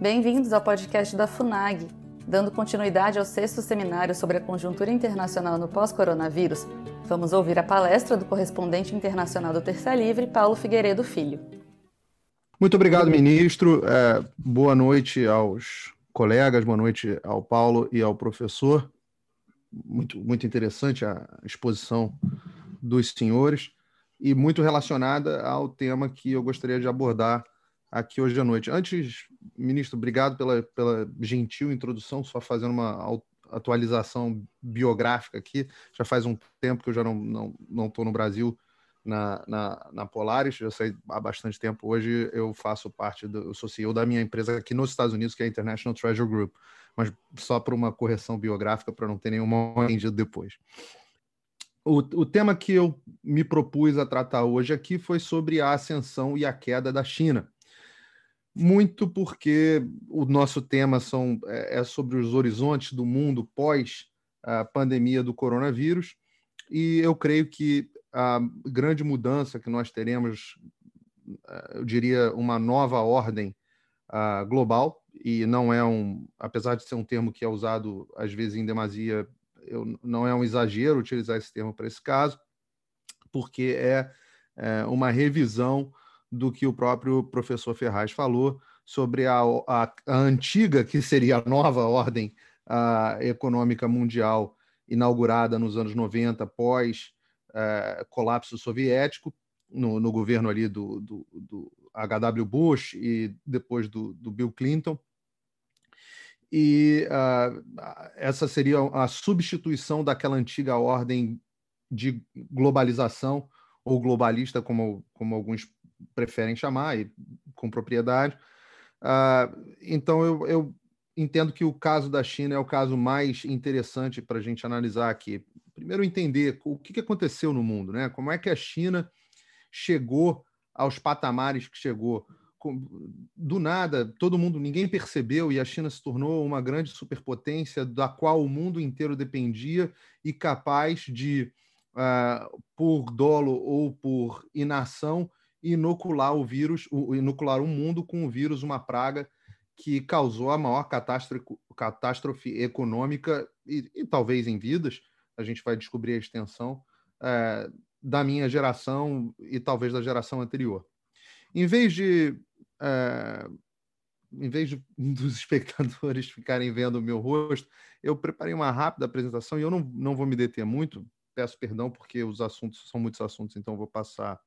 Bem-vindos ao podcast da FUNAG. Dando continuidade ao sexto seminário sobre a conjuntura internacional no pós-coronavírus, vamos ouvir a palestra do correspondente internacional do Terça Livre, Paulo Figueiredo Filho. Muito obrigado, ministro. É, boa noite aos colegas, boa noite ao Paulo e ao professor. Muito, muito interessante a exposição dos senhores e muito relacionada ao tema que eu gostaria de abordar aqui hoje à noite. Antes, ministro, obrigado pela, pela gentil introdução, só fazendo uma atualização biográfica aqui. Já faz um tempo que eu já não estou não, não no Brasil na, na, na, Polaris, já sei há bastante tempo. Hoje eu faço parte, do, eu sou CEO da minha empresa aqui nos Estados Unidos, que é a International Treasure Group, mas só para uma correção biográfica, para não ter nenhum mal entendido depois. O, o tema que eu me propus a tratar hoje aqui foi sobre a ascensão e a queda da China. Muito porque o nosso tema são, é, é sobre os horizontes do mundo pós a pandemia do coronavírus, e eu creio que a grande mudança que nós teremos, eu diria, uma nova ordem global, e não é um, apesar de ser um termo que é usado às vezes em demasia eu, não é um exagero utilizar esse termo para esse caso, porque é, é, uma revisão do que o próprio professor Ferraz falou sobre a, a, a antiga, que seria a nova ordem econômica mundial inaugurada nos anos 90, pós é, colapso soviético, no, no, governo ali do, do, do, H.W. Bush e depois do, do Bill Clinton, e essa seria a substituição daquela antiga ordem de globalização, ou globalista, como, como alguns preferem chamar, e com propriedade. Uh, então, eu, eu entendo que o caso da China é o caso mais interessante para a gente analisar aqui. Primeiro, entender o que aconteceu no mundo, né? como é que a China chegou aos patamares que chegou do nada, todo mundo, ninguém percebeu e a China se tornou uma grande superpotência da qual o mundo inteiro dependia e capaz de, uh, por dolo ou por inação, inocular o vírus, inocular o mundo com o vírus, uma praga que causou a maior catástrofe, catástrofe econômica e, e, talvez em vidas, a gente vai descobrir a extensão, uh, da minha geração e talvez da geração anterior. Em vez de é, em vez de, dos espectadores ficarem vendo o meu rosto, eu preparei uma rápida apresentação e eu não, não vou me deter muito, peço perdão porque os assuntos são muitos assuntos, então vou passar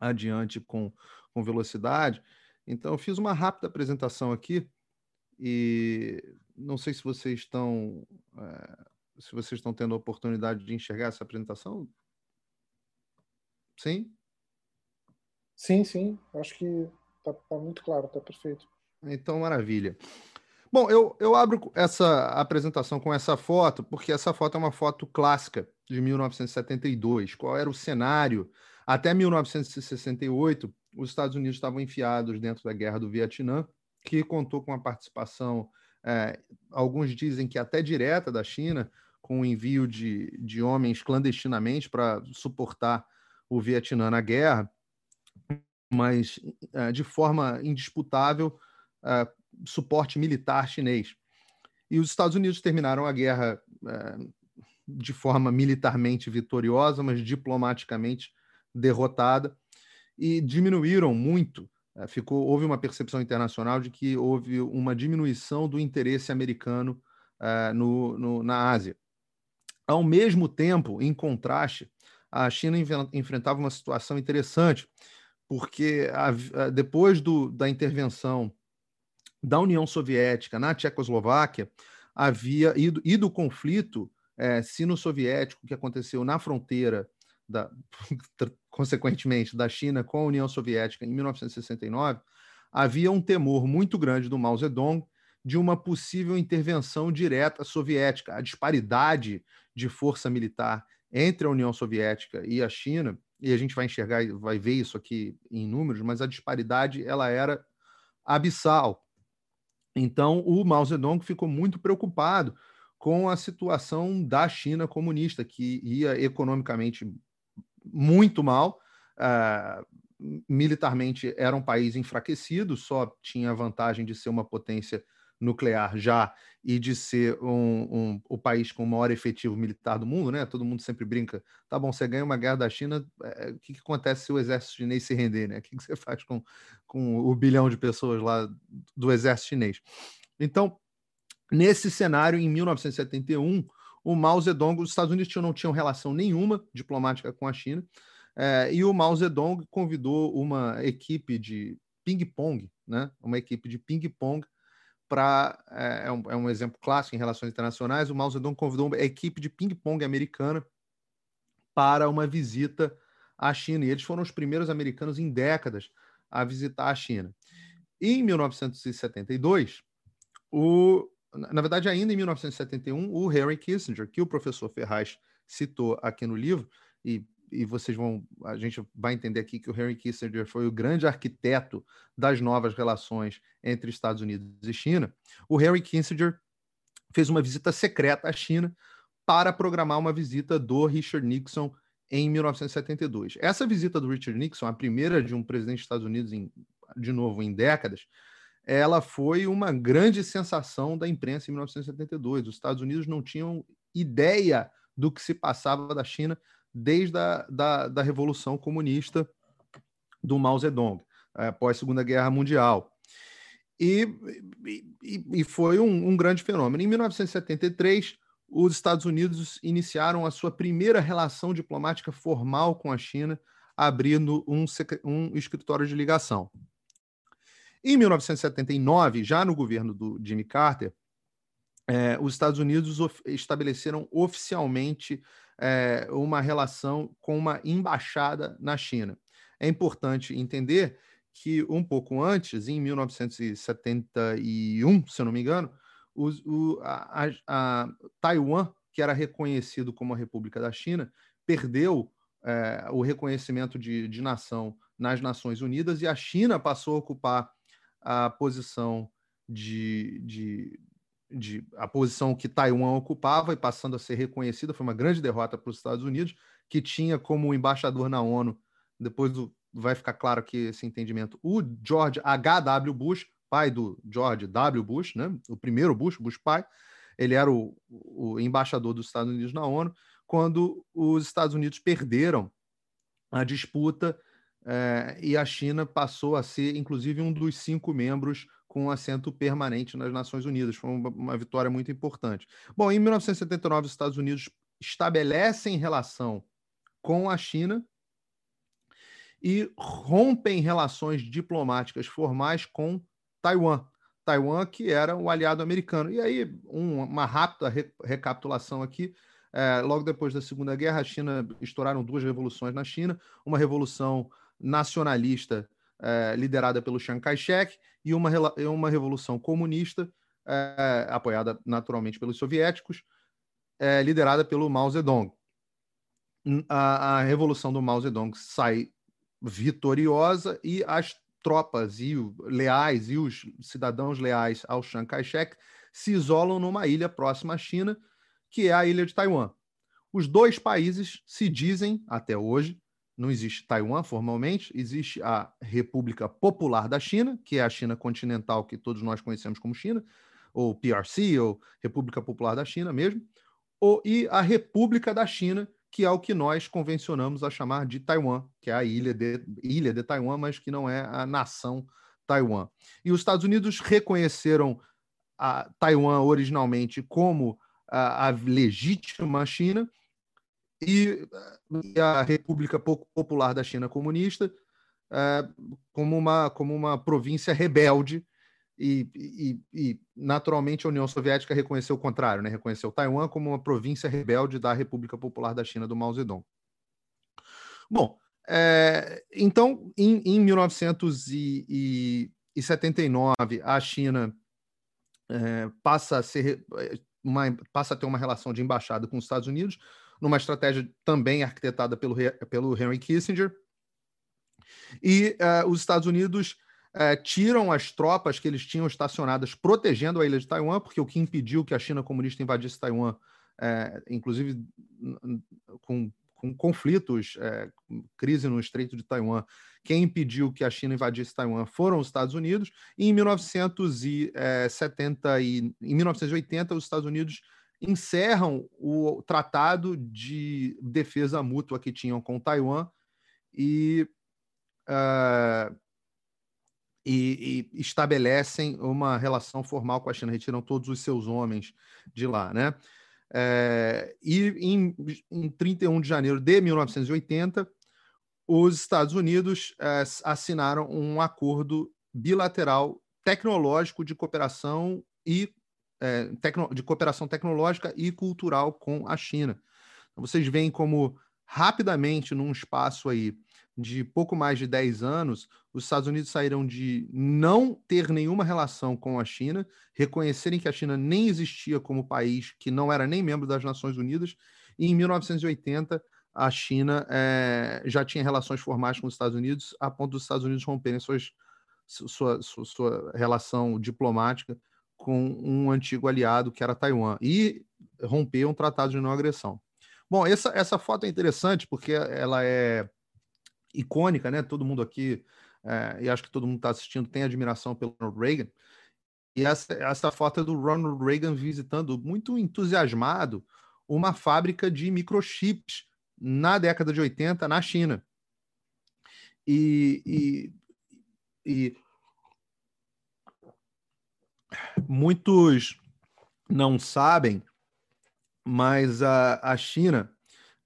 adiante com, com velocidade. Então, eu fiz uma rápida apresentação aqui e não sei se vocês estão é, se vocês estão tendo a oportunidade de enxergar essa apresentação. Sim? Sim, sim. Acho que Tá, tá muito claro, tá perfeito. Então, maravilha. Bom, eu, eu abro essa apresentação com essa foto, porque essa foto é uma foto clássica de 1972. Qual era o cenário? Até 1968, os Estados Unidos estavam enfiados dentro da guerra do Vietnã, que contou com a participação, é, alguns dizem que até direta da China, com o envio de, de homens clandestinamente para suportar o Vietnã na guerra mas uh, de forma indisputável, uh, suporte militar chinês. E os Estados Unidos terminaram a guerra de forma militarmente vitoriosa, mas diplomaticamente derrotada, e diminuíram muito. ficou, houve uma percepção internacional de que houve uma diminuição do interesse americano no, no, na Ásia. Ao mesmo tempo, em contraste, a China enfrentava uma situação interessante porque a, a, depois do, da intervenção da União Soviética na Tchecoslováquia, havia e do, e do conflito é, sino-soviético que aconteceu na fronteira, da, consequentemente, da China com a União Soviética em 1969, havia um temor muito grande do Mao Zedong de uma possível intervenção direta soviética. A disparidade de força militar entre a União Soviética e a China e a gente vai enxergar, vai ver isso aqui em números, mas a disparidade ela era abissal. Então, o Mao Zedong ficou muito preocupado com a situação da China comunista, que ia economicamente muito mal, uh, militarmente era um país enfraquecido, só tinha a vantagem de ser uma potência nuclear já e de ser um, um, o país com o maior efetivo militar do mundo, né? Todo mundo sempre brinca, tá bom, você ganha uma guerra da China, é, o que, que, acontece se o exército chinês se render, né? O que, que você faz com, com o bilhão de pessoas lá do exército chinês? Então, nesse cenário, em 1971, o Mao Zedong, os Estados Unidos não tinham relação nenhuma diplomática com a China, é, e o Mao Zedong convidou uma equipe de ping-pong, né? Uma equipe de ping-pong para é, é, um, é, um, exemplo clássico em relações internacionais. O Mao Zedong convidou a equipe de ping-pong americana para uma visita à China. E eles foram os primeiros americanos em décadas a visitar a China. E em 1972, o, na verdade, ainda em 1971, o Henry Kissinger, que o professor Ferraz citou aqui no livro, e e vocês vão, a gente vai entender aqui que o Henry Kissinger foi o grande arquiteto das novas relações entre Estados Unidos e China. O Henry Kissinger fez uma visita secreta à China para programar uma visita do Richard Nixon em 1972. Essa visita do Richard Nixon, a primeira de um presidente dos Estados Unidos em, de novo em décadas, ela foi uma grande sensação da imprensa em 1972. Os Estados Unidos não tinham ideia do que se passava da China desde a da, da Revolução Comunista do Mao Zedong, é, após a Segunda Guerra Mundial. E, e, e foi um, um, grande fenômeno. Em 1973, os Estados Unidos iniciaram a sua primeira relação diplomática formal com a China, abrindo um, um escritório de ligação. Em 1979, já no governo do Jimmy Carter, é, os Estados Unidos of estabeleceram oficialmente é, uma relação com uma embaixada na China. É importante entender que um pouco antes, em 1971, se eu não me engano, o, a, a, a, Taiwan, que era reconhecido como a República da China, perdeu é, o reconhecimento de, de nação nas Nações Unidas e a China passou a ocupar a posição de, de, de a posição que Taiwan ocupava e passando a ser reconhecida, foi uma grande derrota para os Estados Unidos, que tinha como embaixador na ONU, depois do, vai ficar claro que esse entendimento, o George H.W. Bush, pai do George W. Bush, né? o primeiro Bush, Bush pai, ele era o, o embaixador dos Estados Unidos na ONU, quando os Estados Unidos perderam a disputa é, e a China passou a ser, inclusive, um dos cinco membros com assento permanente nas Nações Unidas. Foi uma, uma, vitória muito importante. Bom, em 1979, os Estados Unidos estabelecem relação com a China e rompem relações diplomáticas formais com Taiwan. Taiwan, que era o aliado americano. E aí, um, uma rápida re, recapitulação aqui. É, logo depois da Segunda Guerra, a China estouraram duas revoluções na China, uma revolução nacionalista é, liderada pelo Chiang Kai-shek e uma, uma revolução comunista, é, apoiada naturalmente pelos soviéticos, é, liderada pelo Mao Zedong. A, a, revolução do Mao Zedong sai vitoriosa e as tropas e o, leais e os cidadãos leais ao Chiang Kai-shek se isolam numa ilha próxima à China, que é a ilha de Taiwan. Os dois países se dizem, até hoje, não existe Taiwan formalmente, existe a República Popular da China, que é a China continental que todos nós conhecemos como China, ou PRC, ou República Popular da China mesmo, ou, e a República da China, que é o que nós convencionamos a chamar de Taiwan, que é a ilha de, ilha de Taiwan, mas que não é a nação Taiwan. E os Estados Unidos reconheceram a Taiwan originalmente como a, a legítima China, e, e a República Popular da China Comunista é, como, uma, como uma província rebelde e, e, e, naturalmente a União Soviética reconheceu o contrário, né? reconheceu Taiwan como uma província rebelde da República Popular da China do Mao Zedong. Bom, é, então em, em 1979 a China é, passa a ser uma, passa a ter uma relação de embaixada com os Estados Unidos, numa estratégia também arquitetada pelo, pelo Henry Kissinger. E uh, os Estados Unidos uh, tiram as tropas que eles tinham estacionadas protegendo a ilha de Taiwan, porque o que impediu que a China comunista invadisse Taiwan, uh, inclusive com, com conflitos crise no Estreito de Taiwan, quem impediu que a China invadisse Taiwan foram os Estados Unidos. E em 1970 e em 1980 os Estados Unidos encerram o tratado de defesa mútua que tinham com Taiwan e, uh, e, e, estabelecem uma relação formal com a China, retiram todos os seus homens de lá, né? É, e em, em 31 de janeiro de 1980, os Estados Unidos é, assinaram um acordo bilateral tecnológico de cooperação e é, tecno, de cooperação tecnológica e cultural com a China. Então, vocês veem como rapidamente, num espaço aí de pouco mais de 10 anos, os Estados Unidos saíram de não ter nenhuma relação com a China, reconhecerem que a China nem existia como país, que não era nem membro das Nações Unidas, e em 1980 a China é, já tinha relações formais com os Estados Unidos, a ponto dos Estados Unidos romperem suas, sua, sua, sua relação diplomática com um antigo aliado que era Taiwan e romper um tratado de não agressão. Bom, essa, essa foto é interessante porque ela é icônica, né? Todo mundo aqui, é, e acho que todo mundo está assistindo, tem admiração pelo Ronald Reagan. E essa, essa foto é do Ronald Reagan visitando, muito entusiasmado, uma fábrica de microchips na década de 80 na China. E, e, e muitos não sabem, mas a, a China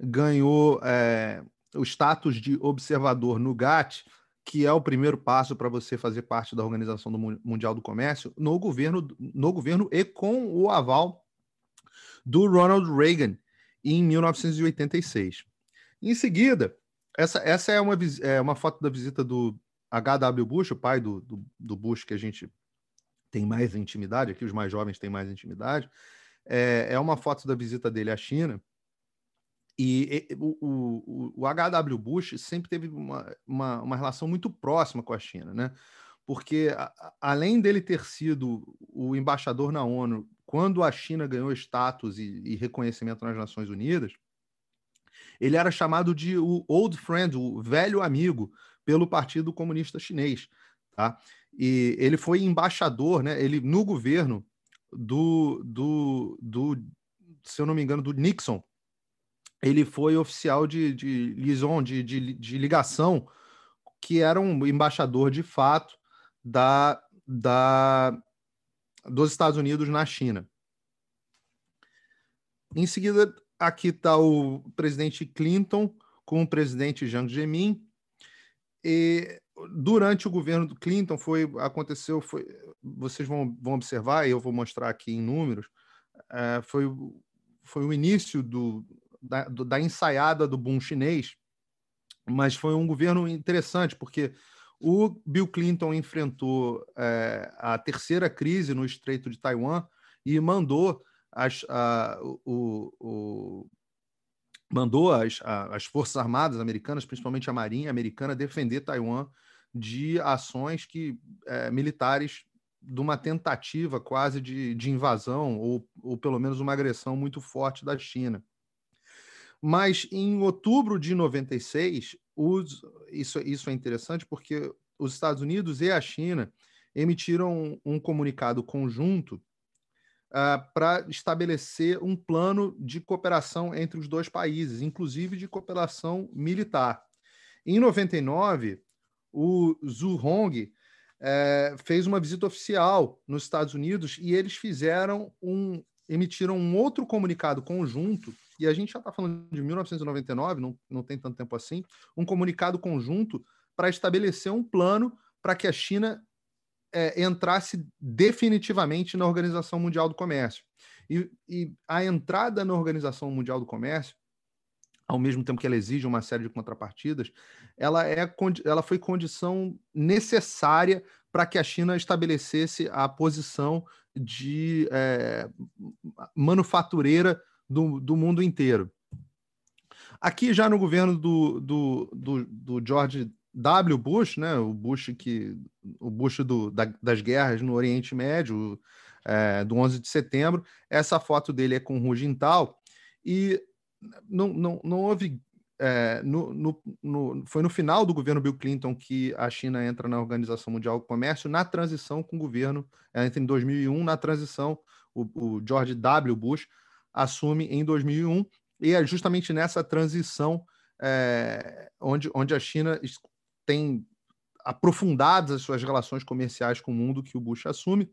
ganhou é, o status de observador no GATT, que é o primeiro passo para você fazer parte da Organização do Mundial do Comércio, no governo, no governo e com o aval do Ronald Reagan em 1986. Em seguida, essa, essa é, uma, é uma foto da visita do H.W. Bush, o pai do, do, do Bush que a gente tem mais intimidade, aqui os mais jovens têm mais intimidade, é, é uma foto da visita dele à China. E, e o, o, o, H.W. Bush sempre teve uma, uma, uma, relação muito próxima com a China, né? Porque, a, além dele ter sido o embaixador na ONU quando a China ganhou status e, e reconhecimento nas Nações Unidas, ele era chamado de o old friend, o velho amigo, pelo Partido Comunista Chinês. Tá? E ele foi embaixador, né? Ele no governo do, do, do se eu não me engano, do Nixon. Ele foi oficial de, de liaison, de, de, de ligação, que era um embaixador de fato da, da, dos Estados Unidos na China. Em seguida, aqui está o presidente Clinton com o presidente Jiang Zemin. E durante o governo do Clinton foi aconteceu foi vocês vão, vão observar e eu vou mostrar aqui em números é, foi foi o início do da, do, da ensaiada do boom chinês mas foi um governo interessante porque o Bill Clinton enfrentou é, a terceira crise no Estreito de Taiwan e mandou as, a, o, o, mandou as, as Forças Armadas americanas, principalmente a Marinha americana, defender Taiwan de ações que é, militares de uma tentativa quase de, de invasão ou, ou pelo menos uma agressão muito forte da China. Mas em outubro de 96, os, isso, isso é interessante porque os Estados Unidos e a China emitiram um, um comunicado conjunto uh, para estabelecer um plano de cooperação entre os dois países, inclusive de cooperação militar. Em 99, o Zhu Hong é, fez uma visita oficial nos Estados Unidos e eles fizeram um emitiram um outro comunicado conjunto e a gente já está falando de 1999, não, não tem tanto tempo assim, um comunicado conjunto para estabelecer um plano para que a China é, entrasse definitivamente na Organização Mundial do Comércio. E, e, a entrada na Organização Mundial do Comércio ao mesmo tempo que ela exige uma série de contrapartidas, ela, é, ela foi condição necessária para que a China estabelecesse a posição de é, manufatureira do, do mundo inteiro. Aqui já no governo do, do, do, do George W. Bush, né, o Bush que o Bush do, da, das guerras no Oriente Médio, é, do 11 de setembro, essa foto dele é com Hu Jintao, e não, não, não houve é, no, no, no, foi no final do governo Bill Clinton que a China entra na Organização Mundial do Comércio, na transição com o governo, é, entre em 2001, na transição, o, o, George W. Bush assume em 2001, e é justamente nessa transição é, onde, onde a China tem aprofundado as suas relações comerciais com o mundo que o Bush assume,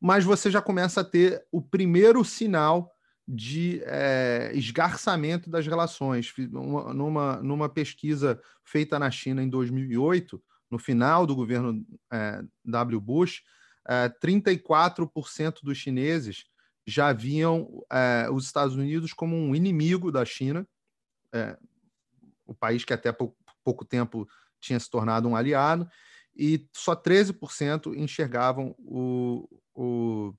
mas você já começa a ter o primeiro sinal de é, esgarçamento das relações. Uma, numa, numa pesquisa feita na China em 2008, no final do governo é, W. Bush, é, 34% dos chineses já viam os Estados Unidos como um inimigo da China, o país que até pouco, pouco tempo tinha se tornado um aliado, e só 13% enxergavam o, o,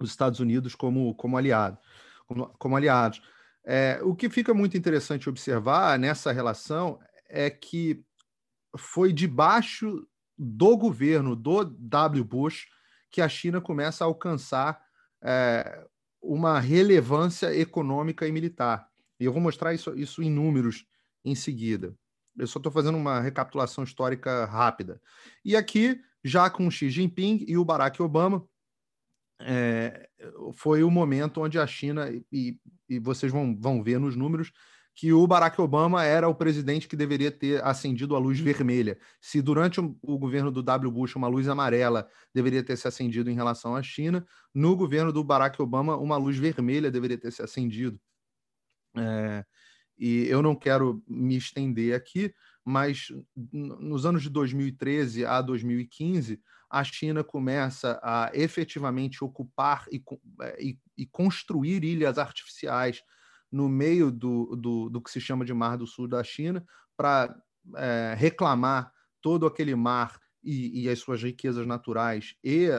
os Estados Unidos como, como aliado, como, como aliados. É, o que fica muito interessante observar nessa relação é que foi debaixo do governo do W. Bush que a China começa a alcançar é, uma relevância econômica e militar. E eu vou mostrar isso, isso em números em seguida. Eu só estou fazendo uma recapitulação histórica rápida. E aqui, já com Xi Jinping e o Barack Obama, é, foi o momento onde a China, e, e vocês vão, vão ver nos números, que o Barack Obama era o presidente que deveria ter acendido a luz vermelha. Se durante o, governo do W. Bush uma luz amarela deveria ter se acendido em relação à China, no governo do Barack Obama uma luz vermelha deveria ter se acendido. É, e eu não quero me estender aqui, mas nos anos de 2013 a 2015, a China começa a efetivamente ocupar e, é, e, e construir ilhas artificiais no meio do, do, do, que se chama de Mar do Sul da China para é, reclamar todo aquele mar e, e, as suas riquezas naturais e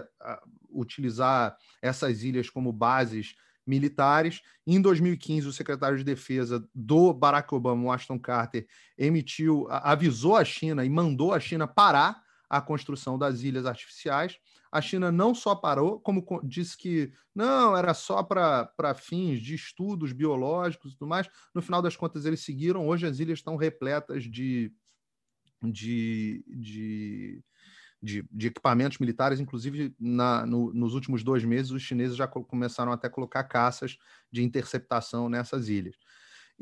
utilizar essas ilhas como bases militares. Em 2015, o secretário de Defesa do Barack Obama, Washington Carter, emitiu, avisou a China e mandou a China parar a construção das ilhas artificiais. A China não só parou, como disse que não, era só para fins de estudos biológicos e tudo mais. No final das contas, eles seguiram. Hoje as ilhas estão repletas de, de, de, de, de equipamentos militares. Inclusive, na, no, nos últimos dois meses, os chineses já começaram até a colocar caças de interceptação nessas ilhas.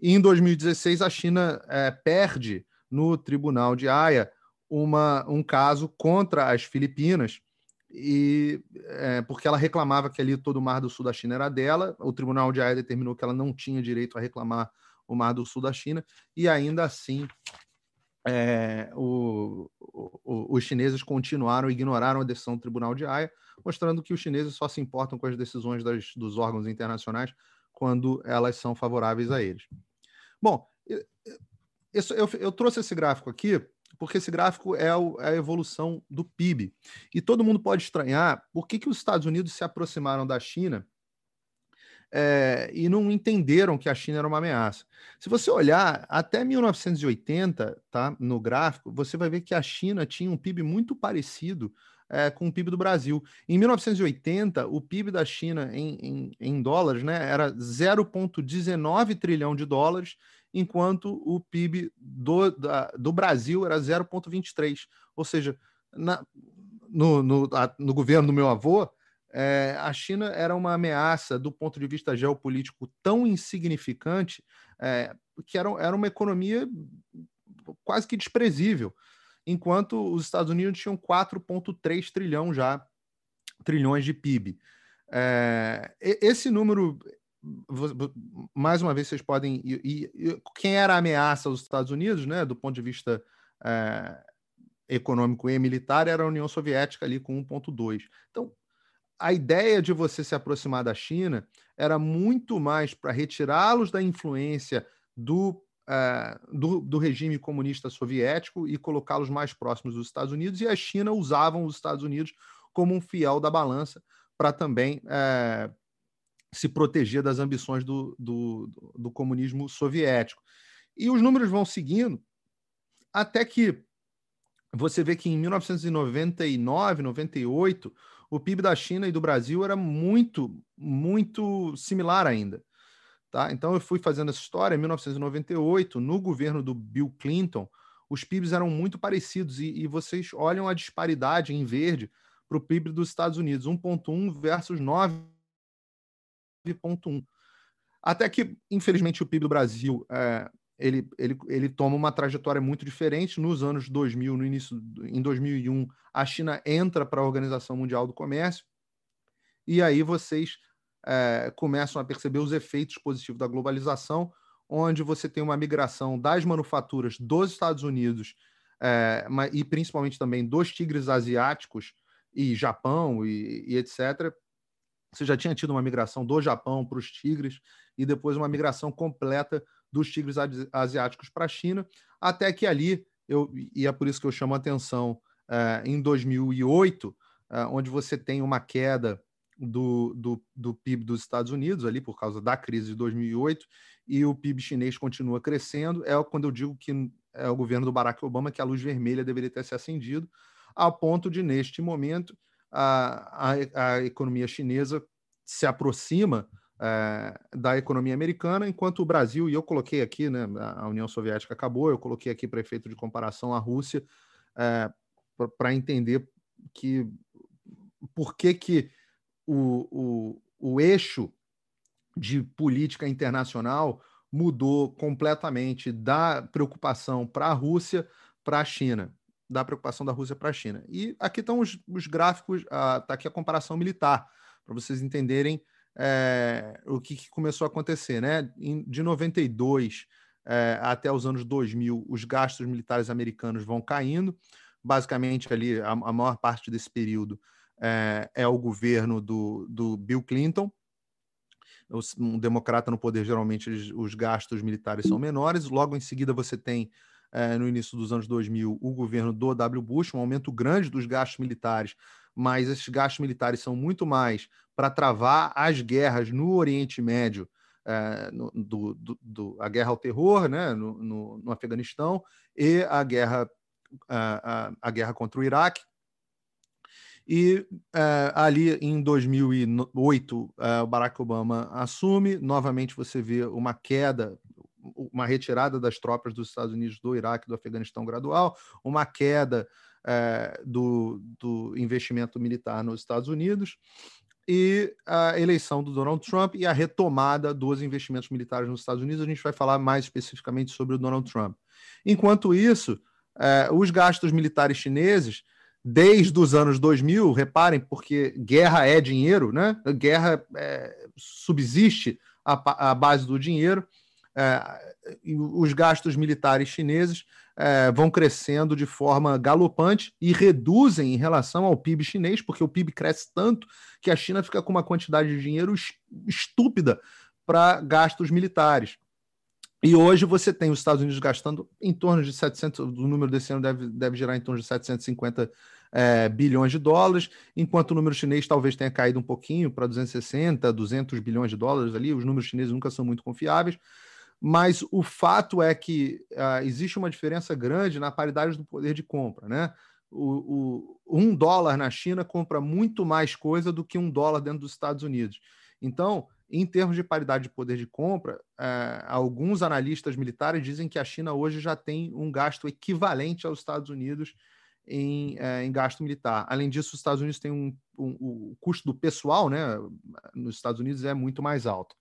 E em 2016, a China é, perde no Tribunal de Haia uma, um caso contra as Filipinas, e é, porque ela reclamava que ali todo o Mar do Sul da China era dela, o Tribunal de Haia determinou que ela não tinha direito a reclamar o Mar do Sul da China, e ainda assim é, o, o, os chineses continuaram, ignoraram a decisão do Tribunal de Haia, mostrando que os chineses só se importam com as decisões das, dos órgãos internacionais quando elas são favoráveis a eles. Bom, eu, eu, eu trouxe esse gráfico aqui porque esse gráfico é, é, a evolução do PIB. E todo mundo pode estranhar por que, que os Estados Unidos se aproximaram da China é, e não entenderam que a China era uma ameaça. Se você olhar até 1980, tá, no gráfico, você vai ver que a China tinha um PIB muito parecido é, com o PIB do Brasil. Em 1980, o PIB da China em, em, em dólares né, era 0,19 trilhão de dólares enquanto o PIB do, da, do Brasil era 0,23. Ou seja, na, no, no, a, no, governo do meu avô, é, a China era uma ameaça do ponto de vista geopolítico tão insignificante é, que era, era uma economia quase que desprezível, enquanto os Estados Unidos tinham 4,3 trilhão já trilhões de PIB. É, esse número mais uma vez vocês podem e, e, quem era a ameaça aos Estados Unidos, né, do ponto de vista econômico e militar, era a União Soviética ali com 1.2. Então, a ideia de você se aproximar da China era muito mais para retirá-los da influência do, é, do, do, regime comunista soviético e colocá-los mais próximos dos Estados Unidos, e a China usavam os Estados Unidos como um fiel da balança para também é, se proteger das ambições do, do, do comunismo soviético. E os números vão seguindo até que você vê que em 1999, 98, o PIB da China e do Brasil era muito, muito similar ainda. Tá? Então eu fui fazendo essa história em 1998, no governo do Bill Clinton, os PIBs eram muito parecidos e, e vocês olham a disparidade em verde para o PIB dos Estados Unidos, 1,1 versus 9,1. Até que, infelizmente, o PIB do Brasil é, ele, ele, ele toma uma trajetória muito diferente. Nos anos 2000, no início, em 2001, a China entra para a Organização Mundial do Comércio e aí vocês é, começam a perceber os efeitos positivos da globalização, onde você tem uma migração das manufaturas dos Estados Unidos é, e principalmente também dos tigres asiáticos e Japão e, e etc. Você já tinha tido uma migração do Japão para os tigres e depois uma migração completa dos tigres asiáticos para a China, até que ali, eu, e é por isso que eu chamo a atenção, é, em 2008, é, onde você tem uma queda do, do, do PIB dos Estados Unidos, ali por causa da crise de 2008, e o PIB chinês continua crescendo, é quando eu digo que é o governo do Barack Obama que a luz vermelha deveria ter se acendido, a ponto de, neste momento, a, a, a economia chinesa se aproxima é, da economia americana, enquanto o Brasil, e eu coloquei aqui, né, a União Soviética acabou, eu coloquei aqui para efeito de comparação a Rússia, é, para entender que por que, que o, o, o eixo de política internacional mudou completamente da preocupação para a Rússia para a China, da preocupação da Rússia para a China. E aqui estão os, os gráficos, está aqui a comparação militar, para vocês entenderem é, o que, que, começou a acontecer. Né? De 92 é, eh, até os anos 2000, os gastos militares americanos vão caindo. Basicamente, ali, a, a maior parte desse período é, é o governo do, do Bill Clinton. Um democrata no poder, geralmente os gastos militares são menores. Logo em seguida, você tem, no início dos anos 2000, o governo do W. Bush, um aumento grande dos gastos militares, mas esses gastos militares são muito mais para travar as guerras no Oriente Médio, é, no, do, do, do, a guerra ao terror né, no, no, no Afeganistão e a guerra, a, a, a guerra contra o Iraque. E uh, ali em 2008, uh, é, o Barack Obama assume. Novamente você vê uma queda, uma retirada das tropas dos Estados Unidos do Iraque, do Afeganistão gradual, uma queda uh, do, do investimento militar nos Estados Unidos e a eleição do Donald Trump e a retomada dos investimentos militares nos Estados Unidos. A gente vai falar mais especificamente sobre o Donald Trump. Enquanto isso, os gastos militares chineses desde os anos 2000, reparem, porque guerra é dinheiro, né? Guerra é, subsiste à, base do dinheiro. É, os gastos militares chineses é, vão crescendo de forma galopante e reduzem em relação ao PIB chinês, porque o PIB cresce tanto que a China fica com uma quantidade de dinheiro estúpida para gastos militares. E hoje você tem os Estados Unidos gastando em torno de 700, o número desse ano deve, deve gerar em torno de 750 é, bilhões de dólares, enquanto o número chinês talvez tenha caído um pouquinho para 260, 200 bilhões de dólares ali. Os números chineses nunca são muito confiáveis, mas o fato é que uh, existe uma diferença grande na paridade do poder de compra, né? O, o, um dólar na China compra muito mais coisa do que um dólar dentro dos Estados Unidos. Então, em termos de paridade de poder de compra, é, alguns analistas militares dizem que a China hoje já tem um gasto equivalente aos Estados Unidos em, é, em gasto militar. Além disso, os Estados Unidos têm um, um, o custo do pessoal, né, nos Estados Unidos é muito mais alto.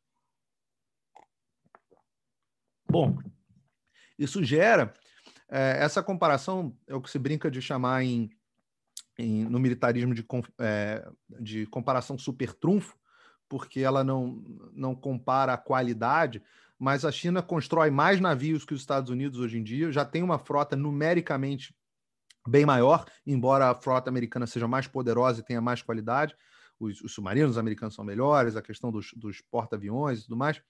Bom, isso gera é, essa comparação é o que se brinca de chamar em, em no militarismo de, é, de comparação super trunfo, porque ela não, não compara a qualidade, mas a China constrói mais navios que os Estados Unidos hoje em dia, já tem uma frota numericamente bem maior, embora a frota americana seja mais poderosa e tenha mais qualidade. Os, os submarinos americanos são melhores, a questão dos, dos porta-aviões e tudo mais,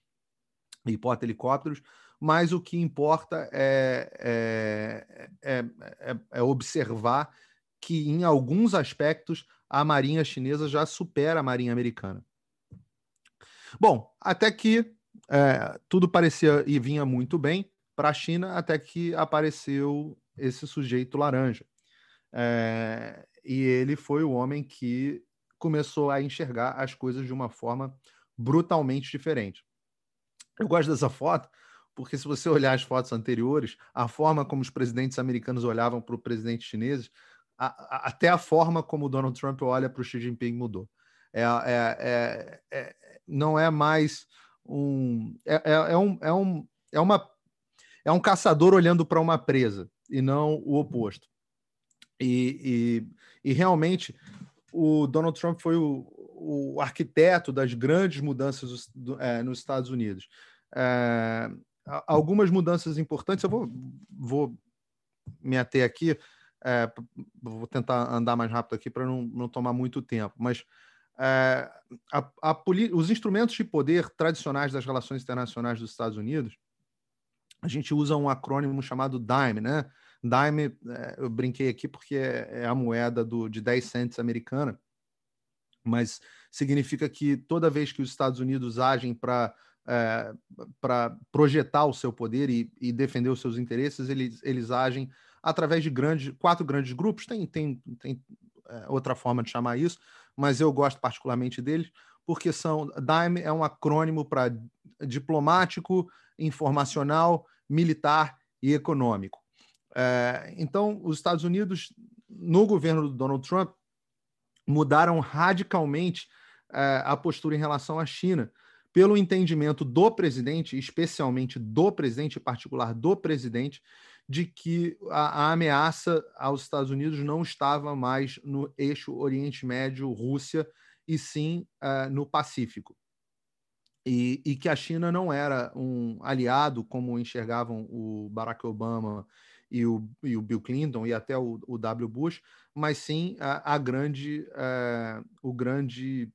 e porta-helicópteros, mas o que importa é, é, é, é, é observar que, em alguns aspectos, a marinha chinesa já supera a marinha americana. Bom, até que é, tudo parecia e vinha muito bem para a China, até que apareceu esse sujeito laranja. É, e ele foi o homem que começou a enxergar as coisas de uma forma brutalmente diferente. Eu gosto dessa foto porque se você olhar as fotos anteriores, a forma como os presidentes americanos olhavam para o presidente chinês, a, a, até a forma como o Donald Trump olha para o Xi Jinping mudou. É, é, é, é não é mais um é, é, é, um, é, um, é, uma, é um caçador olhando para uma presa e não o oposto. E, e, e realmente o Donald Trump foi o, o arquiteto das grandes mudanças do, nos Estados Unidos. Algumas mudanças importantes, eu vou, vou me ater aqui, é, vou tentar andar mais rápido aqui para não, não tomar muito tempo, mas é, a, a os instrumentos de poder tradicionais das relações internacionais dos Estados Unidos, a gente usa um acrônimo chamado DIME, né? DIME, é, eu brinquei aqui porque é, é, a moeda do, de 10 cents americana, mas significa que toda vez que os Estados Unidos agem para é, para projetar o seu poder e, e, defender os seus interesses, eles, eles agem através de grandes, quatro grandes grupos. Tem, tem, tem é, outra forma de chamar isso, mas eu gosto particularmente deles, porque são DIME é um acrônimo para diplomático, informacional, militar e econômico. É, então, os Estados Unidos, no governo do Donald Trump, mudaram radicalmente é, a postura em relação à China, pelo entendimento do presidente, especialmente do presidente, em particular do presidente, de que a, a, ameaça aos Estados Unidos não estava mais no eixo Oriente Médio-Rússia, e sim uh, no Pacífico. E, e, que a China não era um aliado, como enxergavam o Barack Obama e o, e o Bill Clinton e até o, o W. Bush, mas sim a, a grande, uh, o grande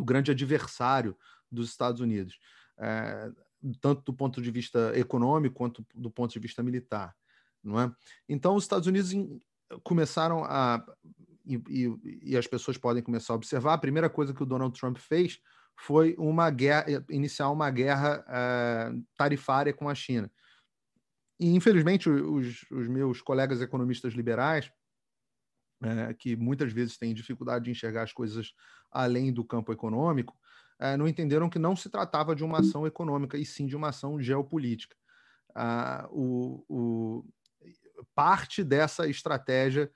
o grande adversário dos Estados Unidos. Uh, tanto do ponto de vista econômico quanto do ponto de vista militar, não é? Então, os Estados Unidos começaram a e, e, e, as pessoas podem começar a observar. A primeira coisa que o Donald Trump fez foi uma guerra, iniciar uma guerra uh, tarifária com a China. E, infelizmente, os, os meus colegas economistas liberais, uh, que muitas vezes têm dificuldade de enxergar as coisas além do campo econômico, uh, não entenderam que não se tratava de uma ação econômica, e sim de uma ação geopolítica. Uh, o, o, parte dessa estratégia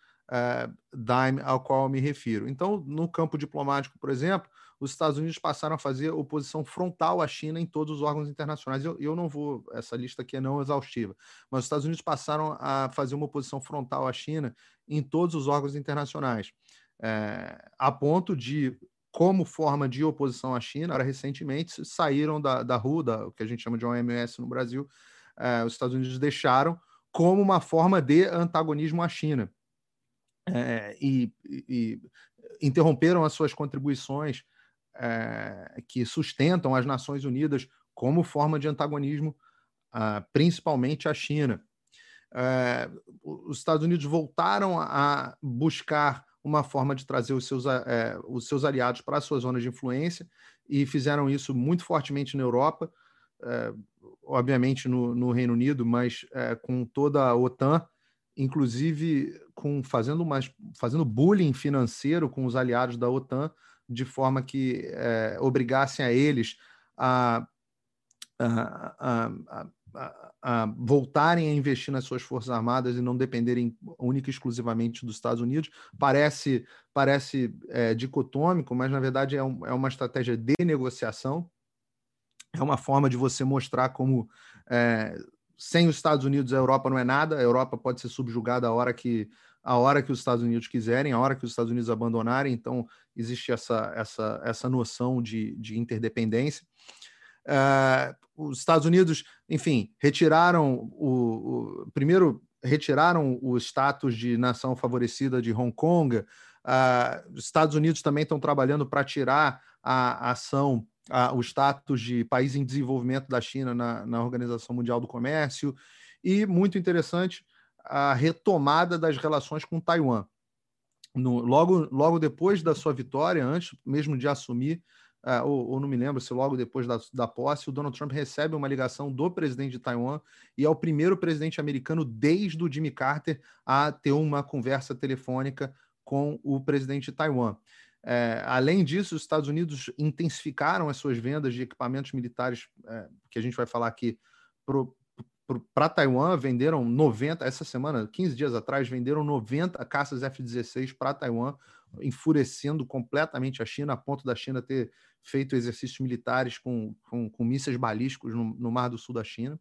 DIME ao qual me refiro. Então, no campo diplomático, por exemplo, os Estados Unidos passaram a fazer oposição frontal à China em todos os órgãos internacionais. Eu, eu não vou, essa lista aqui é não exaustiva, mas os Estados Unidos passaram a fazer uma oposição frontal à China em todos os órgãos internacionais, é, a ponto de como forma de oposição à China, recentemente saíram da, da RUDA, o que a gente chama de OMS no Brasil, eh, os Estados Unidos deixaram como uma forma de antagonismo à China. Eh, e, e, interromperam as suas contribuições eh, que sustentam as Nações Unidas como forma de antagonismo, ah, principalmente à China. os Estados Unidos voltaram a buscar uma forma de trazer os seus, é, os seus aliados para as suas zonas de influência e fizeram isso muito fortemente na Europa, é, obviamente no, no, Reino Unido, mas é, com toda a OTAN, inclusive com fazendo, mais, fazendo bullying financeiro com os aliados da OTAN, de forma que obrigassem a eles a, a, a, a a voltarem a investir nas suas forças armadas e não dependerem única e exclusivamente dos Estados Unidos. Parece, parece é, dicotômico, mas na verdade é, um, é uma estratégia de negociação. É uma forma de você mostrar como é, sem os Estados Unidos a Europa não é nada. A Europa pode ser subjugada a hora que a hora que os Estados Unidos quiserem, a hora que os Estados Unidos abandonarem. Então existe essa essa essa noção de, de interdependência. Uh, os Estados Unidos, enfim, retiraram o, o, primeiro retiraram o status de nação favorecida de Hong Kong. Uh, os Estados Unidos também estão trabalhando para tirar a, a ação, a, o status de país em desenvolvimento da China na, na Organização Mundial do Comércio. E muito interessante a retomada das relações com Taiwan. No, logo, logo depois da sua vitória, antes mesmo de assumir uh, ou, ou, não me lembro se logo depois da, da posse, o Donald Trump recebe uma ligação do presidente de Taiwan e é o primeiro presidente americano desde o Jimmy Carter a ter uma conversa telefônica com o presidente de Taiwan. É, além disso, os Estados Unidos intensificaram as suas vendas de equipamentos militares, é, que a gente vai falar aqui, para Taiwan, venderam 90, essa semana, 15 dias atrás, venderam 90 caças F-16 para Taiwan, enfurecendo completamente a China, a ponto da China ter feito exercícios militares com, com, com mísseis balísticos no, no Mar do Sul da China.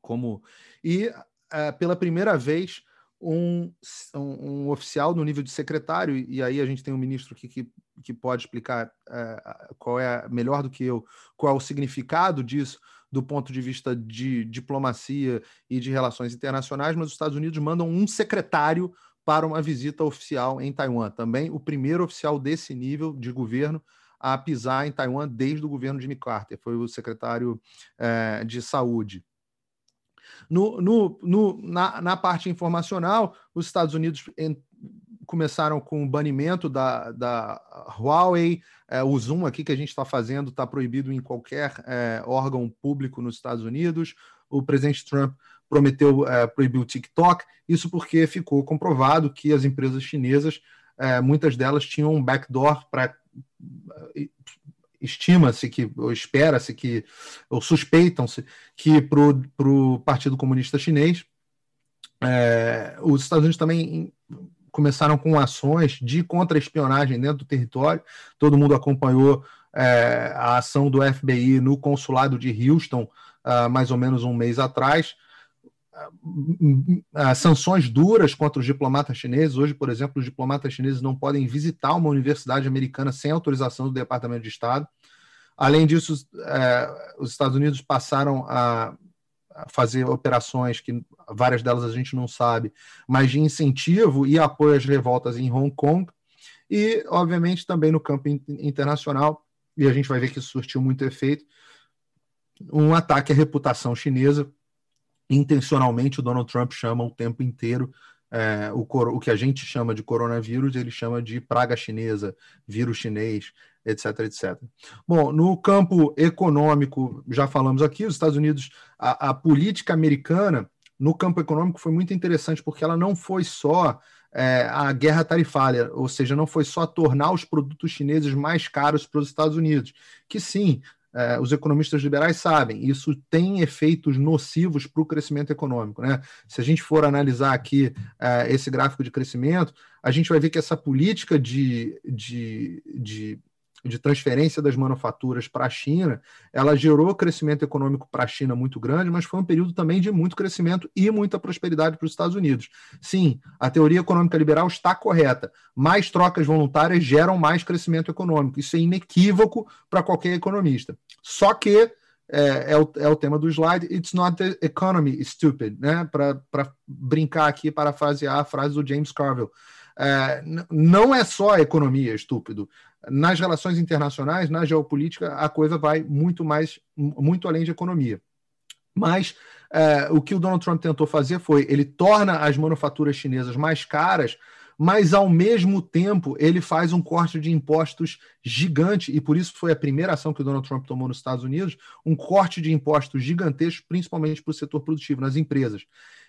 Como, e é, pela primeira vez, um, um, oficial no nível de secretário, e aí a gente tem um ministro aqui que, que pode explicar é, qual é, melhor do que eu, qual é o significado disso do ponto de vista de diplomacia e de relações internacionais, mas os Estados Unidos mandam um secretário para uma visita oficial em Taiwan. Também o primeiro oficial desse nível de governo a pisar em Taiwan desde o governo de Jimmy Carter, foi o secretário é, de saúde. No, no, no, na, na parte informacional, os Estados Unidos começaram com o banimento da, da Huawei. É, o Zoom aqui que a gente está fazendo está proibido em qualquer é, órgão público nos Estados Unidos. O presidente Trump prometeu é, proibir o TikTok, isso porque ficou comprovado que as empresas chinesas, é, muitas delas tinham um backdoor para estima-se que, ou espera-se que, ou suspeitam-se que para o Partido Comunista Chinês, é, os Estados Unidos também começaram com ações de contra-espionagem dentro do território. Todo mundo acompanhou é, a ação do FBI no consulado de Houston, uh, mais ou menos um mês atrás. Uh, sanções duras contra os diplomatas chineses. Hoje, por exemplo, os diplomatas chineses não podem visitar uma universidade americana sem autorização do Departamento de Estado. Além disso, é, os Estados Unidos passaram a fazer operações que várias delas a gente não sabe, mas de incentivo e apoio às revoltas em Hong Kong e, obviamente, também no campo internacional, e a gente vai ver que isso surtiu muito efeito, um ataque à reputação chinesa. Intencionalmente, o Donald Trump chama o tempo inteiro é, o, o, que a gente chama de coronavírus, ele chama de praga chinesa, vírus chinês, etc, etc. Bom, no campo econômico, já falamos aqui, os Estados Unidos, a, a política americana no campo econômico foi muito interessante, porque ela não foi só é, a guerra tarifária, ou seja, não foi só tornar os produtos chineses mais caros para os Estados Unidos, que sim, é, os economistas liberais sabem, isso tem efeitos nocivos para o crescimento econômico. Né? Se a gente for analisar aqui é, esse gráfico de crescimento, a gente vai ver que essa política de, de, de de transferência das manufaturas para a China, ela gerou crescimento econômico para a China muito grande, mas foi um período também de muito crescimento e muita prosperidade para os Estados Unidos. Sim, a teoria econômica liberal está correta. Mais trocas voluntárias geram mais crescimento econômico. Isso é inequívoco para qualquer economista. Só que é, é, o, é, o, tema do slide, it's not the economy stupid, né? Para brincar aqui, parafrasear a frase do James Carville. É, não é só a economia estúpido nas relações internacionais, na geopolítica, a coisa vai muito mais, muito além de economia. Mas é, o que o Donald Trump tentou fazer foi ele torna as manufaturas chinesas mais caras, mas ao mesmo tempo ele faz um corte de impostos gigante, e por isso foi a primeira ação que o Donald Trump tomou nos Estados Unidos, um corte de impostos gigantesco, principalmente para o setor produtivo, nas empresas.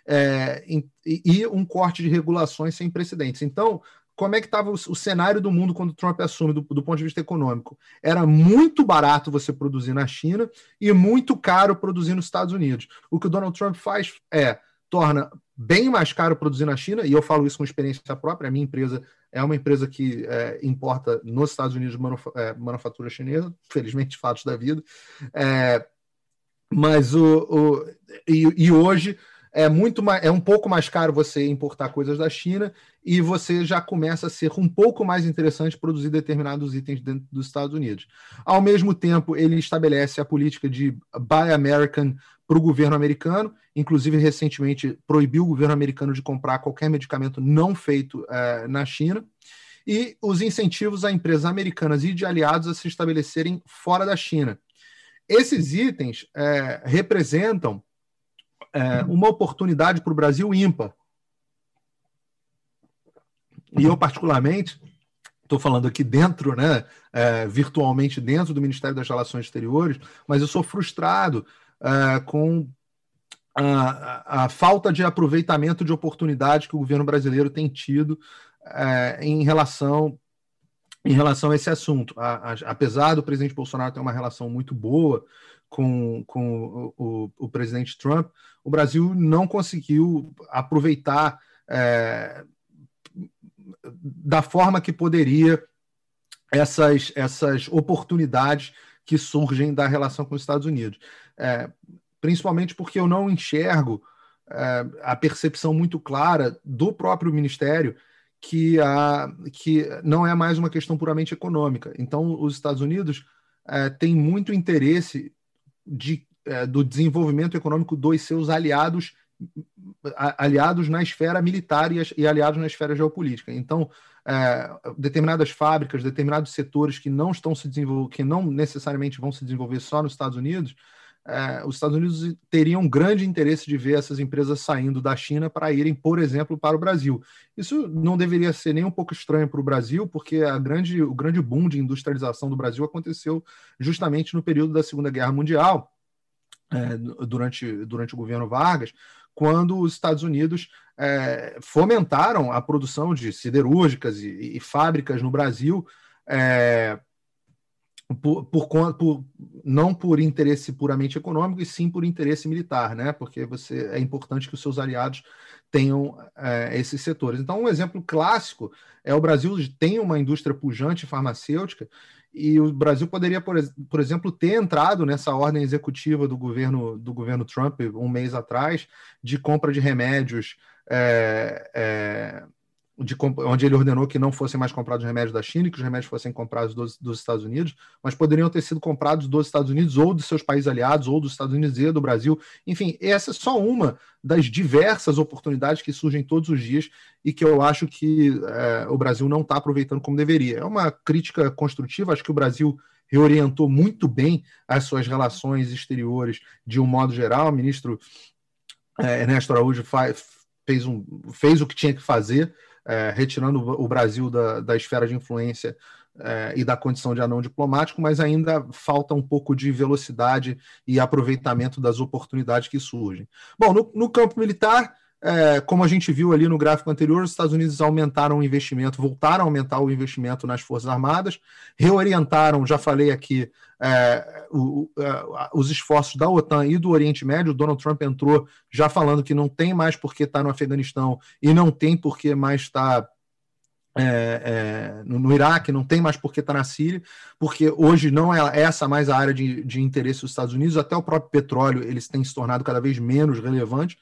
É, e, e um corte de regulações sem precedentes. Então, como é que estava o, o, cenário do mundo quando o Trump assume, do, do, ponto de vista econômico. Era muito barato você produzir na China e muito caro produzir nos Estados Unidos. O que o Donald Trump faz é torna bem mais caro produzir na China, e eu falo isso com experiência própria, a minha empresa é uma empresa que é, importa nos Estados Unidos manufa é, manufatura chinesa, felizmente fatos da vida, é, mas o, o e, e hoje é muito mais, é um pouco mais caro você importar coisas da China e você já começa a ser um pouco mais interessante produzir determinados itens dentro dos Estados Unidos. Ao mesmo tempo, ele estabelece a política de Buy American para o governo americano, inclusive recentemente proibiu o governo americano de comprar qualquer medicamento não feito é, na China, e os incentivos a empresas americanas e de aliados a se estabelecerem fora da China. Esses itens é, representam é, uma oportunidade para o Brasil ímpar. E eu, particularmente, estou falando aqui dentro, né, é, virtualmente dentro do Ministério das Relações Exteriores, mas eu sou frustrado é, com a, a, falta de aproveitamento de oportunidade que o governo brasileiro tem tido é, em relação em relação a esse assunto. A, a, apesar do presidente Bolsonaro ter uma relação muito boa com, com o, o, o presidente Trump, o Brasil não conseguiu aproveitar é, da forma que poderia essas, essas oportunidades que surgem da relação com os Estados Unidos. É, principalmente porque eu não enxergo é, a percepção muito clara do próprio Ministério que, a, que não é mais uma questão puramente econômica. Então, os Estados Unidos é, têm muito interesse de, é, do desenvolvimento econômico dos seus aliados aliados na esfera militar e, aliados na esfera geopolítica. Então, é, determinadas fábricas, determinados setores que não estão se desenvolvendo, que não necessariamente vão se desenvolver só nos Estados Unidos, é, os Estados Unidos teriam grande interesse de ver essas empresas saindo da China para irem, por exemplo, para o Brasil. Isso não deveria ser nem um pouco estranho para o Brasil, porque a grande, o grande boom de industrialização do Brasil aconteceu justamente no período da Segunda Guerra Mundial, é, durante, durante o governo Vargas, quando os Estados Unidos é, fomentaram a produção de siderúrgicas e, e fábricas no Brasil, é, por, por, por, não por interesse puramente econômico, e sim por interesse militar, né? porque você, é importante que os seus aliados tenham é, esses setores. Então, um exemplo clássico é o Brasil tem uma indústria pujante farmacêutica e o Brasil poderia, por, por, exemplo, ter entrado nessa ordem executiva do governo, do governo Trump um mês atrás de compra de remédios é, é, de, onde ele ordenou que não fossem mais comprados remédios da China, que os remédios fossem comprados dos, dos, Estados Unidos, mas poderiam ter sido comprados dos Estados Unidos ou dos seus países aliados, ou dos Estados Unidos e do Brasil. Enfim, essa é só uma das diversas oportunidades que surgem todos os dias e que eu acho que é, o Brasil não está aproveitando como deveria. É uma crítica construtiva, acho que o Brasil reorientou muito bem as suas relações exteriores de um modo geral. O ministro é, Ernesto Araújo faz, fez, um, fez o que tinha que fazer é, retirando o Brasil da, da esfera de influência é, e da condição de anão diplomático, mas ainda falta um pouco de velocidade e aproveitamento das oportunidades que surgem. Bom, no, no campo militar, é, como a gente viu ali no gráfico anterior, os Estados Unidos aumentaram o investimento, voltaram a aumentar o investimento nas Forças Armadas, reorientaram, já falei aqui, é, o, é, os esforços da OTAN e do Oriente Médio. O Donald Trump entrou já falando que não tem mais por que estar no Afeganistão e não tem por que mais estar é, é, no, no, Iraque, não tem mais por que estar na Síria, porque hoje não é essa mais a área de, de interesse dos Estados Unidos, até o próprio petróleo eles têm se tornado cada vez menos relevantes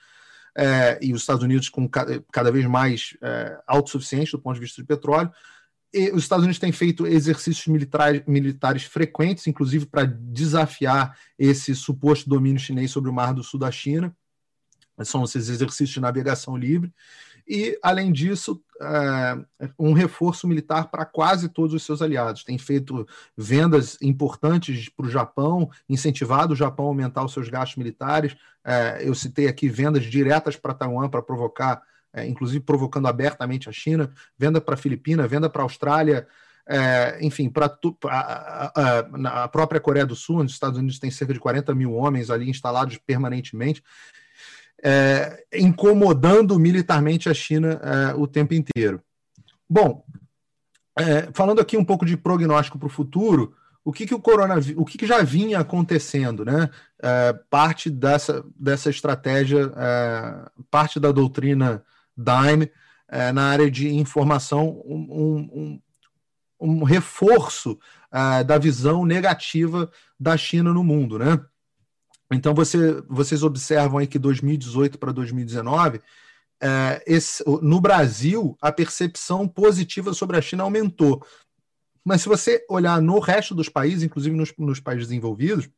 é, e os Estados Unidos com cada, cada vez mais é, autossuficientes do ponto de vista de petróleo. E os Estados Unidos têm feito exercícios militares, militares frequentes, inclusive para desafiar esse suposto domínio chinês sobre o Mar do Sul da China. São esses exercícios de navegação livre e, além disso, é, um reforço militar para quase todos os seus aliados. Tem feito vendas importantes para o Japão, incentivado o Japão a aumentar os seus gastos militares. É, eu citei aqui vendas diretas para Taiwan para provocar, é, inclusive provocando abertamente a China, venda para a Filipina, venda para a Austrália. É, enfim, para a, a, própria Coreia do Sul, onde os Estados Unidos têm cerca de 40 mil homens ali instalados permanentemente é, incomodando militarmente a China é, o tempo inteiro. Bom, é, falando aqui um pouco de prognóstico para o futuro, o que, que o coronavírus, o que, que já vinha acontecendo, né? É, parte dessa, dessa estratégia, é, parte da doutrina Dime é, na área de informação, um, um, um reforço da visão negativa da China no mundo, né? Então você, vocês observam aí que 2018 para 2019, é, esse, no Brasil, a percepção positiva sobre a China aumentou. Mas se você olhar no resto dos países, inclusive nos, nos países desenvolvidos,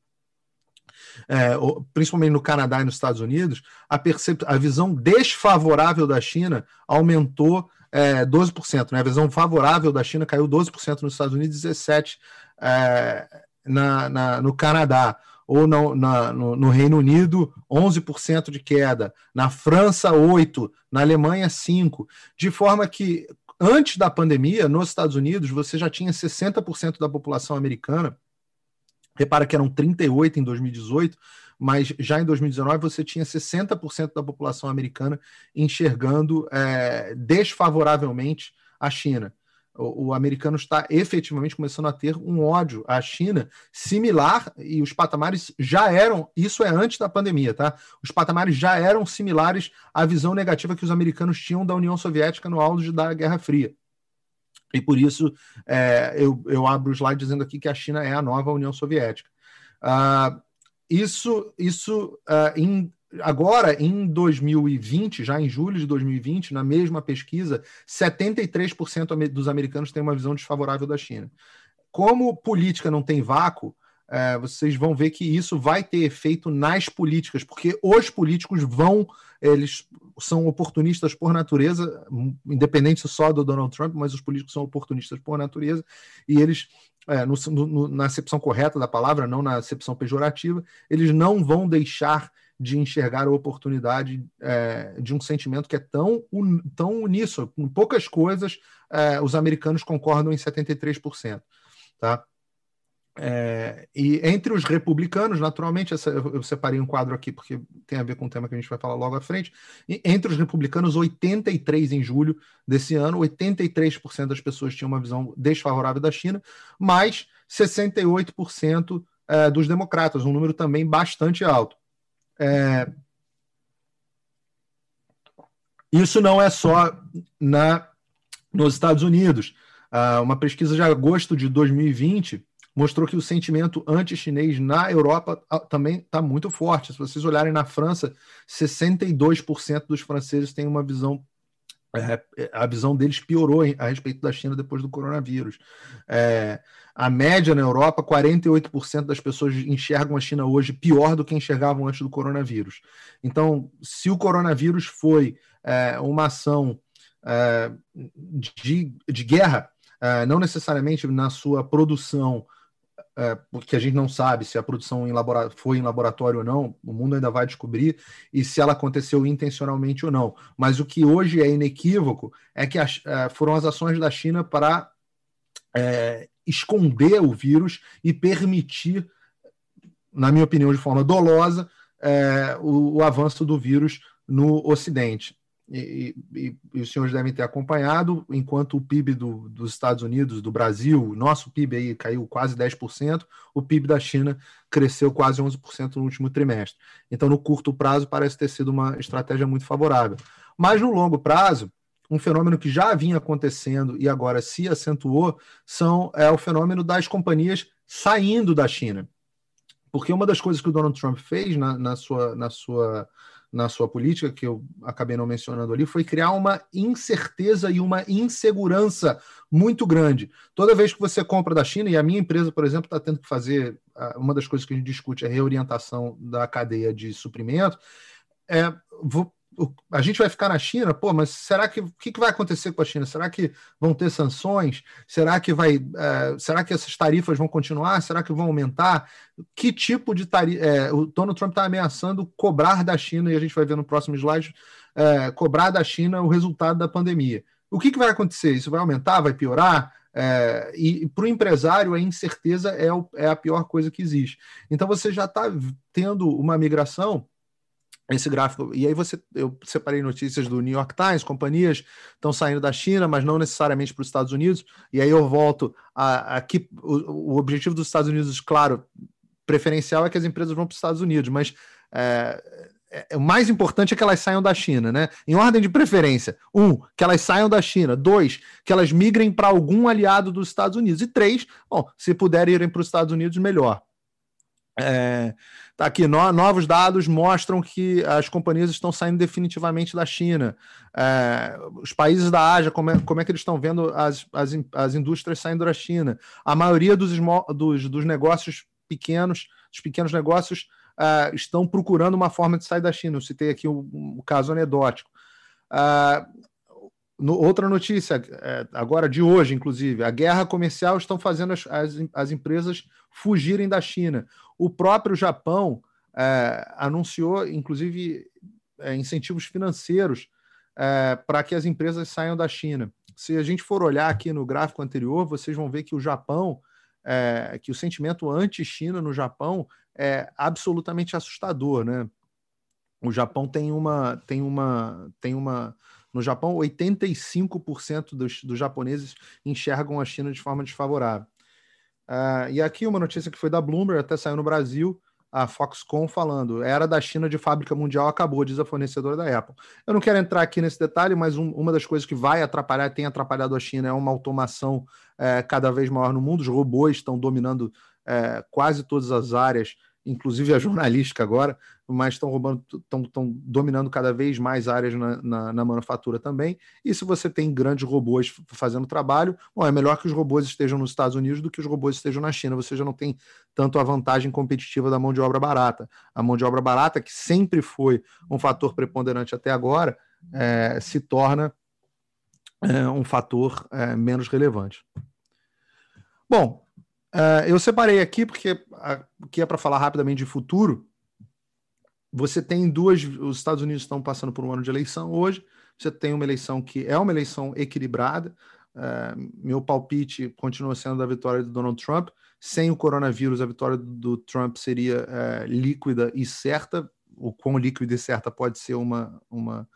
é, principalmente no Canadá e nos Estados Unidos, a, percep a visão desfavorável da China aumentou é, 12%. Né? A visão favorável da China caiu 12% nos Estados Unidos e 17% é, na, na, no Canadá ou no, na, no, no, Reino Unido, 11% de queda, na França, 8%, na Alemanha, 5%, de forma que antes da pandemia, nos Estados Unidos, você já tinha 60% da população americana, repara que eram 38% em 2018, mas já em 2019 você tinha 60% da população americana enxergando é, desfavoravelmente a China. O, o, americano está efetivamente começando a ter um ódio à China similar, e os patamares já eram, isso é antes da pandemia, tá? Os patamares já eram similares à visão negativa que os americanos tinham da União Soviética no auge da Guerra Fria. E por isso é, eu, eu abro o slide dizendo aqui que a China é a nova União Soviética. Uh, isso, isso uh, agora, em 2020, já em julho de 2020, na mesma pesquisa, 73% dos americanos têm uma visão desfavorável da China. Como política não tem vácuo, é, vocês vão ver que isso vai ter efeito nas políticas, porque os políticos vão, eles são oportunistas por natureza, independente só do Donald Trump, mas os políticos são oportunistas por natureza, e eles, é, no, no, na acepção correta da palavra, não na acepção pejorativa, eles não vão deixar de enxergar a oportunidade é, de um sentimento que é tão, un, tão uníssono. Poucas coisas, é, os americanos concordam em 73%. Tá? É, e entre os republicanos, naturalmente, essa, eu separei um quadro aqui porque tem a ver com o tema que a gente vai falar logo à frente. E entre os republicanos, 83 em julho desse ano, 83% das pessoas tinham uma visão desfavorável da China, mas 68% é, dos democratas, um número também bastante alto. É, isso não é só na, nos Estados Unidos. Uh, uma pesquisa de agosto de 2020 mostrou que o sentimento anti-chinês na Europa ah, também está muito forte. Se vocês olharem na França, 62% dos franceses têm uma visão. É, a visão deles piorou a respeito da China depois do coronavírus. É, a média na Europa, 48% das pessoas enxergam a China hoje pior do que enxergavam antes do coronavírus. Então, se o coronavírus foi é, uma ação é, de, de guerra, é, não necessariamente na sua produção é, porque a gente não sabe se a produção em foi em laboratório ou não, o mundo ainda vai descobrir, e se ela aconteceu intencionalmente ou não. Mas o que hoje é inequívoco é que as, é, foram as ações da China para é, esconder o vírus e permitir, na minha opinião, de forma dolosa, é, o, o avanço do vírus no Ocidente e, e, e, os senhores devem ter acompanhado, enquanto o PIB do, dos Estados Unidos, do Brasil, nosso PIB aí caiu quase 10%, o PIB da China cresceu quase 11% no último trimestre. Então, no curto prazo, parece ter sido uma estratégia muito favorável. Mas no longo prazo, um fenômeno que já vinha acontecendo e agora se acentuou são, é o fenômeno das companhias saindo da China. Porque uma das coisas que o Donald Trump fez na, na sua, na sua na sua política, que eu acabei não mencionando ali, foi criar uma incerteza e uma insegurança muito grande. Toda vez que você compra da China, e a minha empresa, por exemplo, está tendo que fazer, uma das coisas que a gente discute é a reorientação da cadeia de suprimento, é, a gente vai ficar na China, pô, mas será que o que, que, vai acontecer com a China? Será que vão ter sanções? Será que vai? É, será que essas tarifas vão continuar? Será que vão aumentar? Que tipo de tarifa? É, o Donald Trump está ameaçando cobrar da China, e a gente vai ver no próximo slide, é, cobrar da China o resultado da pandemia. O que, que vai acontecer? Isso vai aumentar? Vai piorar? É, e para o empresário, a incerteza é, o, é a pior coisa que existe. Então você já está tendo uma migração esse gráfico. E aí você, eu separei notícias do New York Times, companhias estão saindo da China, mas não necessariamente para os Estados Unidos. E aí eu volto a, aqui. O, o, objetivo dos Estados Unidos, claro, preferencial é que as empresas vão para os Estados Unidos, mas é, é, o mais importante é que elas saiam da China, né? Em ordem de preferência. Um, que elas saiam da China. Dois, que elas migrem para algum aliado dos Estados Unidos. E três, bom, se puderem irem para os Estados Unidos, melhor. É, Tá aqui, no, novos dados mostram que as companhias estão saindo definitivamente da China. É, os países da Ásia, como é, como é que eles estão vendo as, as, as indústrias saindo da China? A maioria dos, dos, dos negócios pequenos, dos pequenos negócios, uh, estão procurando uma forma de sair da China. Eu citei aqui o, o caso anedótico. Uh, no, outra notícia, é, agora de hoje, inclusive, a guerra comercial estão fazendo as, as, as empresas fugirem da China. O próprio Japão é, anunciou, inclusive, é, incentivos financeiros é, para que as empresas saiam da China. Se a gente for olhar aqui no gráfico anterior, vocês vão ver que o Japão, é, que o sentimento anti-China no Japão é absolutamente assustador, né? O Japão tem uma tem uma tem uma no Japão, 85% dos, dos japoneses enxergam a China de forma desfavorável. Uh, e aqui uma notícia que foi da Bloomberg, até saiu no Brasil, a Foxconn falando, era da China de fábrica mundial, acabou, diz a fornecedora da Apple. Eu não quero entrar aqui nesse detalhe, mas um, uma das coisas que vai atrapalhar, tem atrapalhado a China, é uma automação é, cada vez maior no mundo. Os robôs estão dominando é, quase todas as áreas inclusive a jornalística agora, mas estão roubando, estão dominando cada vez mais áreas na, na, na, manufatura também. E se você tem grandes robôs fazendo trabalho, bom, é melhor que os robôs estejam nos Estados Unidos do que os robôs estejam na China. Você já não tem tanto a vantagem competitiva da mão de obra barata. A mão de obra barata, que sempre foi um fator preponderante até agora, é, se torna é, um fator é, menos relevante. Bom, Uh, eu separei aqui porque aqui é para falar rapidamente de futuro. Você tem duas. Os Estados Unidos estão passando por um ano de eleição hoje. Você tem uma eleição que é uma eleição equilibrada. Uh, meu palpite continua sendo da vitória do Donald Trump. Sem o coronavírus, a vitória do Trump seria uh, líquida e certa. O quão líquida e certa pode ser uma, uma,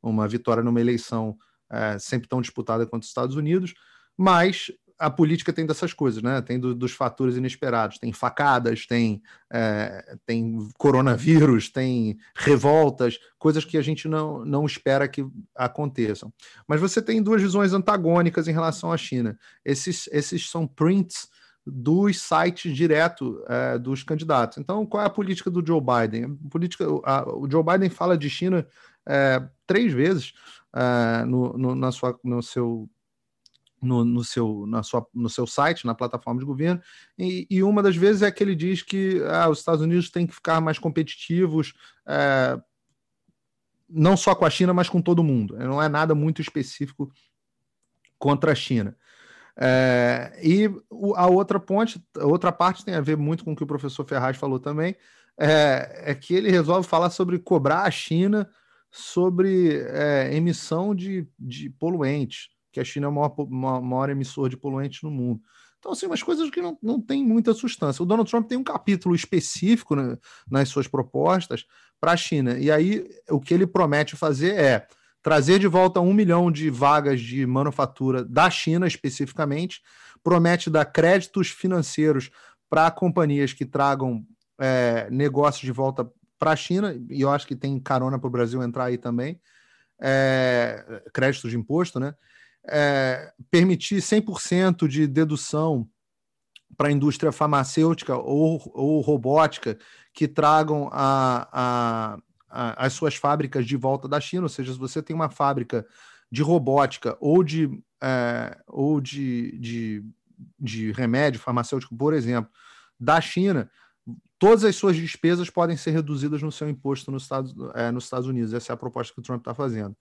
uma vitória numa eleição uh, sempre tão disputada quanto os Estados Unidos. Mas a política tem dessas coisas, né? Tem do, dos fatores inesperados, tem facadas, tem, é, tem coronavírus, tem revoltas, coisas que a gente não, não espera que aconteçam. Mas você tem duas visões antagônicas em relação à China. Esses, esses são prints dos sites direto é, dos candidatos. Então, qual é a política do Joe Biden? A política, a, o Joe Biden fala de China é, três vezes é, no, no, na sua, no seu no, no, seu, na sua, no seu site, na plataforma de governo, e, e, uma das vezes é que ele diz que ah, os Estados Unidos têm que ficar mais competitivos, é, não só com a China, mas com todo mundo. Não é nada muito específico contra a China. É, e a outra ponte, a outra parte tem a ver muito com o que o professor Ferraz falou também, é, é que ele resolve falar sobre cobrar a China sobre é, emissão de, de poluentes que a China é o maior, maior, emissor de poluentes no mundo. Então, assim, umas coisas que não, não tem muita substância. O Donald Trump tem um capítulo específico né, nas suas propostas para a China. E aí, o que ele promete fazer é trazer de volta um milhão de vagas de manufatura da China, especificamente. Promete dar créditos financeiros para companhias que tragam é, negócios de volta para a China. E eu acho que tem carona para o Brasil entrar aí também. É, créditos de imposto, né? É, permitir 100% de dedução para a indústria farmacêutica ou, ou robótica que tragam a, a, a, as suas fábricas de volta da China, ou seja, se você tem uma fábrica de robótica ou de, é, ou de, de, de remédio farmacêutico, por exemplo, da China, todas as suas despesas podem ser reduzidas no seu imposto nos Estados, é, nos Estados Unidos. Essa é a proposta que o Trump está fazendo.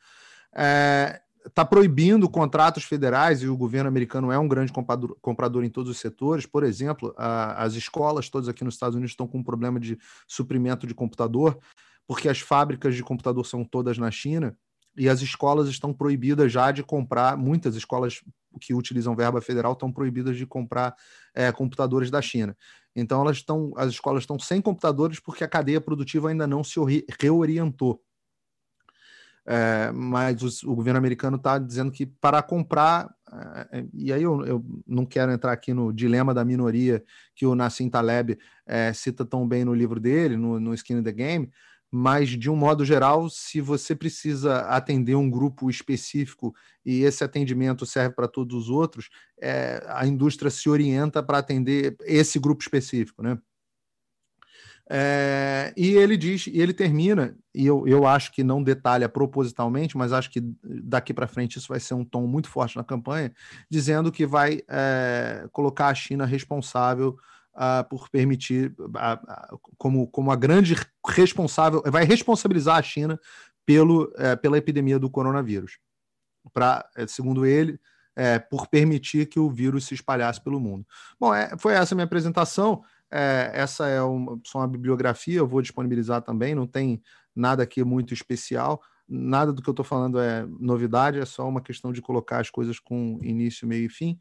É, está proibindo contratos federais e o governo americano é um grande comprador, comprador em todos os setores. Por exemplo, a, as escolas todas aqui nos Estados Unidos estão com um problema de suprimento de computador, porque as fábricas de computador são todas na China e as escolas estão proibidas já de comprar, muitas escolas que utilizam verba federal estão proibidas de comprar é, computadores da China. Então elas estão, as escolas estão sem computadores porque a cadeia produtiva ainda não se reorientou. É, mas o, o, governo americano está dizendo que para comprar, é, e aí eu, eu, não quero entrar aqui no dilema da minoria que o Nassim Taleb é, cita tão bem no livro dele, no, no Skin the Game, mas de um modo geral, se você precisa atender um grupo específico e esse atendimento serve para todos os outros, é, a indústria se orienta para atender esse grupo específico, né? É, e ele diz, e ele termina, e eu, eu acho que não detalha propositalmente, mas acho que daqui para frente isso vai ser um tom muito forte na campanha, dizendo que vai é, colocar a China responsável uh, por permitir, como, como a grande responsável, vai responsabilizar a China pelo, é, pela epidemia do coronavírus, para, é, segundo ele, é, por permitir que o vírus se espalhasse pelo mundo. Bom, foi essa minha apresentação. É, essa é uma, só uma bibliografia, eu vou disponibilizar também, não tem nada aqui muito especial, nada do que eu estou falando é novidade, é só uma questão de colocar as coisas com início, meio e fim.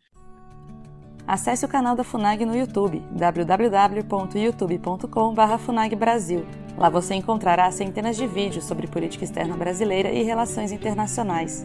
Acesse o canal da FUNAG no YouTube, www.youtube.com.br FUNAGBrasil. Lá você encontrará centenas de vídeos sobre política externa brasileira e relações internacionais.